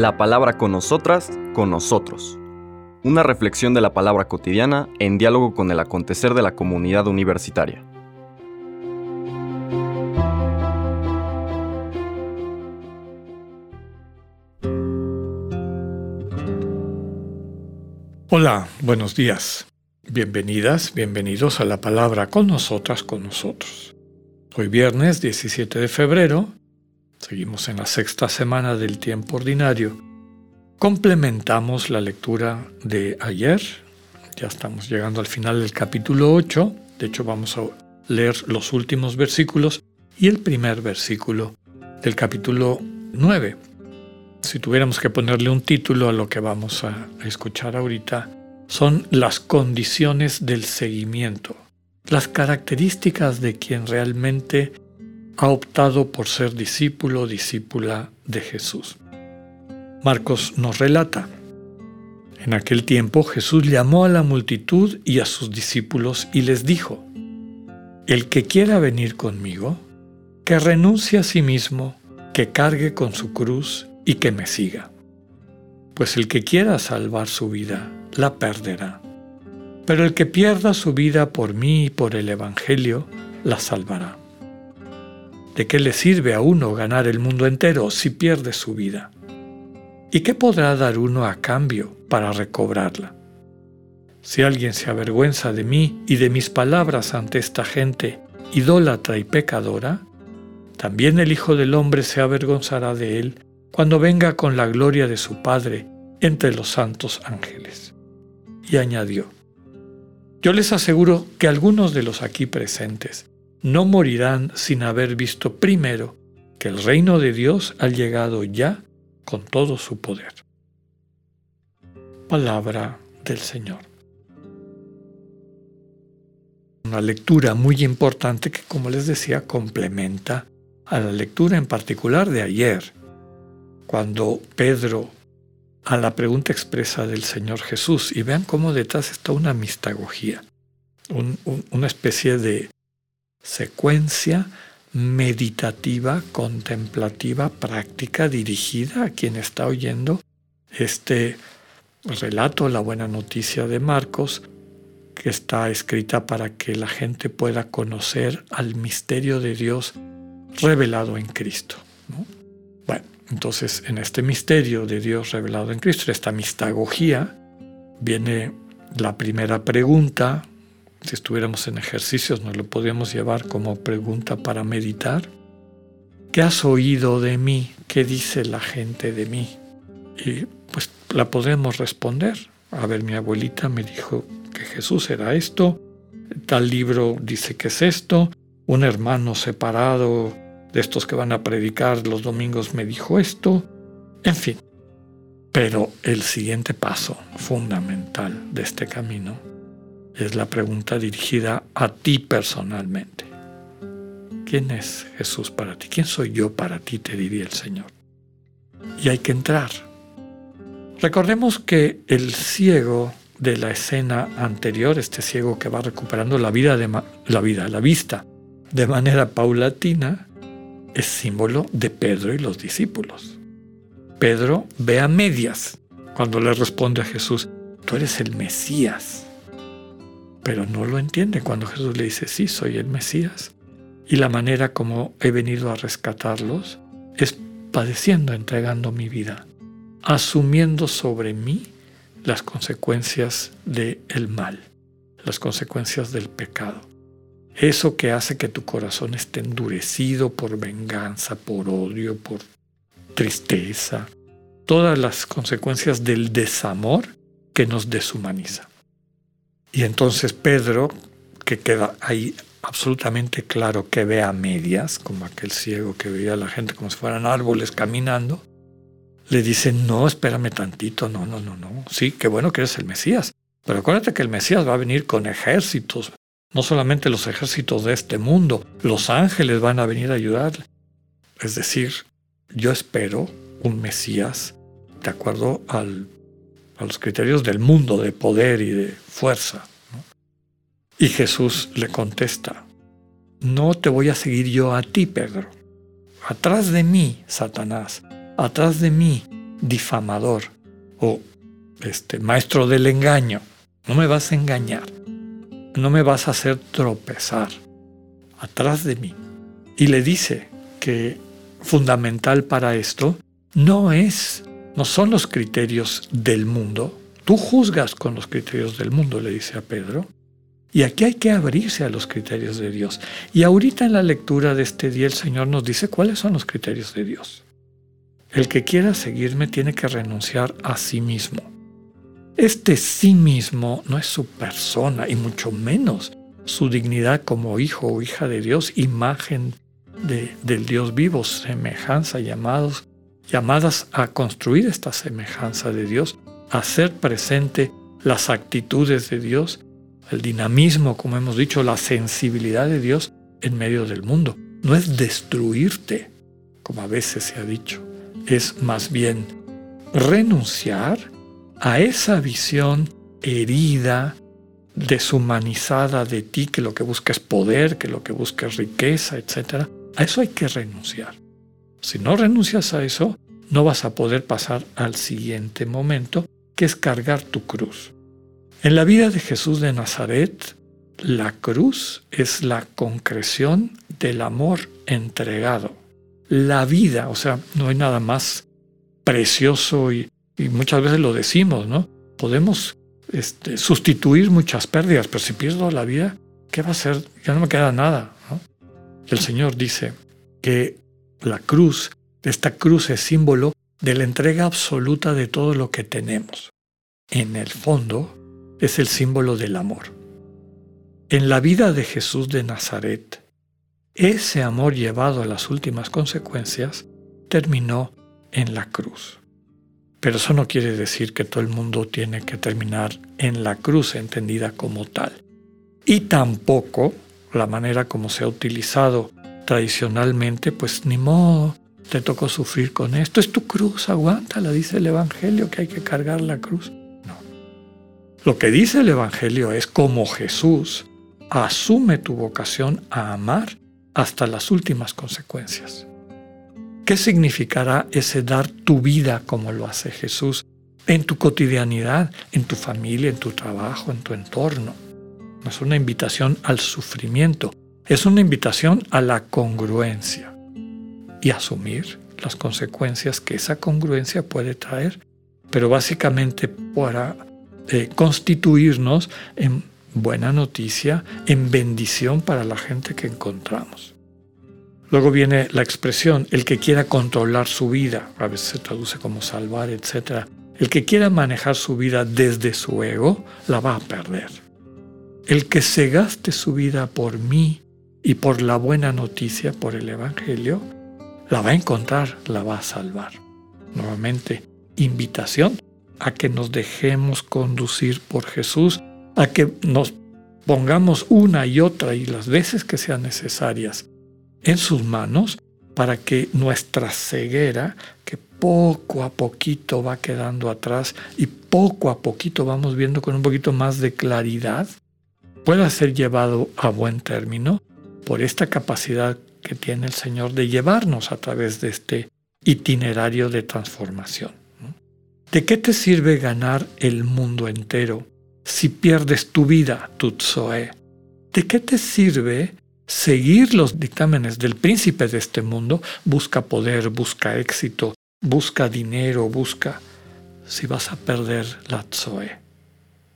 La palabra con nosotras, con nosotros. Una reflexión de la palabra cotidiana en diálogo con el acontecer de la comunidad universitaria. Hola, buenos días. Bienvenidas, bienvenidos a la palabra con nosotras, con nosotros. Hoy viernes 17 de febrero, seguimos en la sexta semana del tiempo ordinario. Complementamos la lectura de ayer, ya estamos llegando al final del capítulo 8, de hecho vamos a leer los últimos versículos y el primer versículo del capítulo 9. Si tuviéramos que ponerle un título a lo que vamos a escuchar ahorita, son las condiciones del seguimiento, las características de quien realmente ha optado por ser discípulo o discípula de Jesús. Marcos nos relata, en aquel tiempo Jesús llamó a la multitud y a sus discípulos y les dijo, El que quiera venir conmigo, que renuncie a sí mismo, que cargue con su cruz y que me siga. Pues el que quiera salvar su vida, la perderá. Pero el que pierda su vida por mí y por el Evangelio, la salvará. ¿De qué le sirve a uno ganar el mundo entero si pierde su vida? ¿Y qué podrá dar uno a cambio para recobrarla? Si alguien se avergüenza de mí y de mis palabras ante esta gente idólatra y pecadora, también el Hijo del Hombre se avergonzará de él cuando venga con la gloria de su Padre entre los santos ángeles y añadió, Yo les aseguro que algunos de los aquí presentes no morirán sin haber visto primero que el reino de Dios ha llegado ya con todo su poder. Palabra del Señor. Una lectura muy importante que, como les decía, complementa a la lectura en particular de ayer, cuando Pedro a la pregunta expresa del Señor Jesús y vean cómo detrás está una mistagogía, una especie de secuencia meditativa, contemplativa, práctica, dirigida a quien está oyendo este relato, la buena noticia de Marcos, que está escrita para que la gente pueda conocer al misterio de Dios revelado en Cristo. Bueno, entonces, en este misterio de Dios revelado en Cristo, esta mistagogía, viene la primera pregunta. Si estuviéramos en ejercicios, nos lo podríamos llevar como pregunta para meditar. ¿Qué has oído de mí? ¿Qué dice la gente de mí? Y pues la podemos responder. A ver, mi abuelita me dijo que Jesús era esto, tal libro dice que es esto, un hermano separado de estos que van a predicar los domingos me dijo esto, en fin. Pero el siguiente paso fundamental de este camino es la pregunta dirigida a ti personalmente. ¿Quién es Jesús para ti? ¿Quién soy yo para ti? Te diría el Señor. Y hay que entrar. Recordemos que el ciego de la escena anterior, este ciego que va recuperando la vida, de la vida, la vista de manera paulatina, es símbolo de Pedro y los discípulos. Pedro ve a medias cuando le responde a Jesús, tú eres el Mesías. Pero no lo entiende cuando Jesús le dice, sí, soy el Mesías. Y la manera como he venido a rescatarlos es padeciendo, entregando mi vida, asumiendo sobre mí las consecuencias del mal, las consecuencias del pecado. Eso que hace que tu corazón esté endurecido por venganza, por odio, por tristeza, todas las consecuencias del desamor que nos deshumaniza. Y entonces Pedro, que queda ahí absolutamente claro que ve a medias, como aquel ciego que veía a la gente como si fueran árboles caminando, le dice, no, espérame tantito, no, no, no, no, sí, qué bueno que eres el Mesías, pero acuérdate que el Mesías va a venir con ejércitos, no solamente los ejércitos de este mundo, los ángeles van a venir a ayudar. Es decir, yo espero un Mesías de acuerdo a los criterios del mundo de poder y de fuerza. Y Jesús le contesta, no te voy a seguir yo a ti, Pedro. Atrás de mí, Satanás, atrás de mí, difamador o este maestro del engaño. No me vas a engañar. No me vas a hacer tropezar atrás de mí. Y le dice que fundamental para esto no es no son los criterios del mundo. Tú juzgas con los criterios del mundo, le dice a Pedro. Y aquí hay que abrirse a los criterios de Dios. Y ahorita en la lectura de este día el Señor nos dice cuáles son los criterios de Dios. El que quiera seguirme tiene que renunciar a sí mismo. Este sí mismo no es su persona y mucho menos su dignidad como hijo o hija de Dios, imagen de, del Dios vivo, semejanza, llamados, llamadas a construir esta semejanza de Dios, a hacer presente las actitudes de Dios, el dinamismo, como hemos dicho, la sensibilidad de Dios en medio del mundo. No es destruirte, como a veces se ha dicho es más bien renunciar a esa visión herida, deshumanizada de ti, que lo que busca es poder, que lo que busca es riqueza, etc. A eso hay que renunciar. Si no renuncias a eso, no vas a poder pasar al siguiente momento, que es cargar tu cruz. En la vida de Jesús de Nazaret, la cruz es la concreción del amor entregado la vida, o sea, no hay nada más precioso y, muchas veces lo decimos, ¿no? Podemos este, sustituir muchas pérdidas, pero si pierdo la vida, ¿qué va a ser? Ya no me queda nada. El Señor dice que la cruz, esta cruz es símbolo de la entrega absoluta de todo lo que tenemos. En el fondo, es el símbolo del amor. En la vida de Jesús de Nazaret, ese amor llevado a las últimas consecuencias terminó en la cruz. Pero eso no quiere decir que todo el mundo tiene que terminar en la cruz entendida como tal. Y tampoco la manera como se ha utilizado tradicionalmente, pues ni modo, te tocó sufrir con esto. Es tu cruz, aguántala, dice el Evangelio que hay que cargar la cruz. No. Lo que dice el Evangelio es como Jesús asume tu vocación a amar hasta las últimas consecuencias. ¿Qué significará ese dar tu vida como lo hace Jesús en tu cotidianidad, en tu familia, en tu trabajo, en tu entorno? No es una invitación al sufrimiento, es una invitación a la congruencia y asumir las consecuencias que esa congruencia puede traer, pero básicamente para eh, constituirnos en buena noticia, en bendición para la gente que encontramos. Luego viene la expresión, el que quiera controlar su vida, a veces se traduce como salvar, etc. El que quiera manejar su vida desde su ego, la va a perder. El que se gaste su vida por mí y por la buena noticia, por el Evangelio, la va a encontrar, la va a salvar. Nuevamente, invitación a que nos dejemos conducir por Jesús a que nos pongamos una y otra y las veces que sean necesarias en sus manos para que nuestra ceguera, que poco a poquito va quedando atrás y poco a poquito vamos viendo con un poquito más de claridad, pueda ser llevado a buen término por esta capacidad que tiene el Señor de llevarnos a través de este itinerario de transformación. ¿De qué te sirve ganar el mundo entero si pierdes tu vida, tu Tzoe? ¿De qué te sirve seguir los dictámenes del príncipe de este mundo? Busca poder, busca éxito, busca dinero, busca... si vas a perder la Tzoe.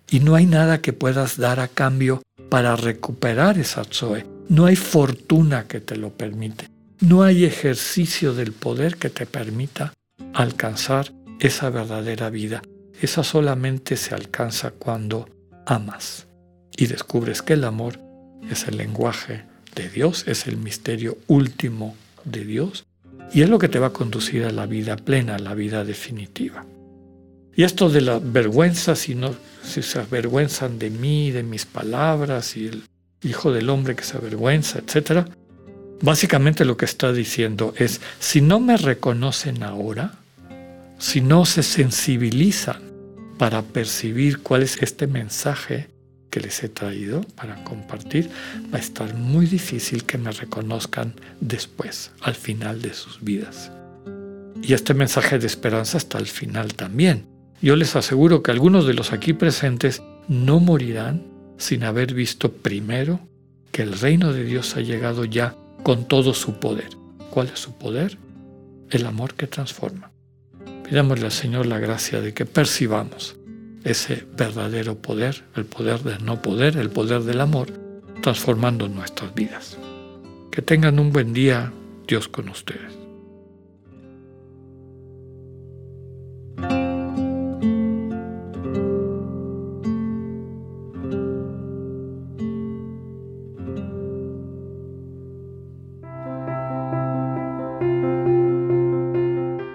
Y no hay nada que puedas dar a cambio para recuperar esa Tzoe. No hay fortuna que te lo permite. No hay ejercicio del poder que te permita alcanzar esa verdadera vida esa solamente se alcanza cuando amas y descubres que el amor es el lenguaje de Dios, es el misterio último de Dios y es lo que te va a conducir a la vida plena, a la vida definitiva. Y esto de la vergüenza, si, no, si se avergüenzan de mí, de mis palabras y el Hijo del Hombre que se avergüenza, etc., básicamente lo que está diciendo es, si no me reconocen ahora, si no se sensibilizan para percibir cuál es este mensaje que les he traído para compartir, va a estar muy difícil que me reconozcan después, al final de sus vidas. y este mensaje de esperanza hasta el final también. Yo les aseguro que algunos de los aquí presentes no morirán sin haber visto primero que el reino de Dios ha llegado ya con todo su poder. ¿Cuál es su poder? El amor que transforma. Pidámosle al Señor la gracia de que percibamos ese verdadero poder, el poder del no poder, el poder del amor, transformando nuestras vidas. Que tengan un buen día, Dios con ustedes.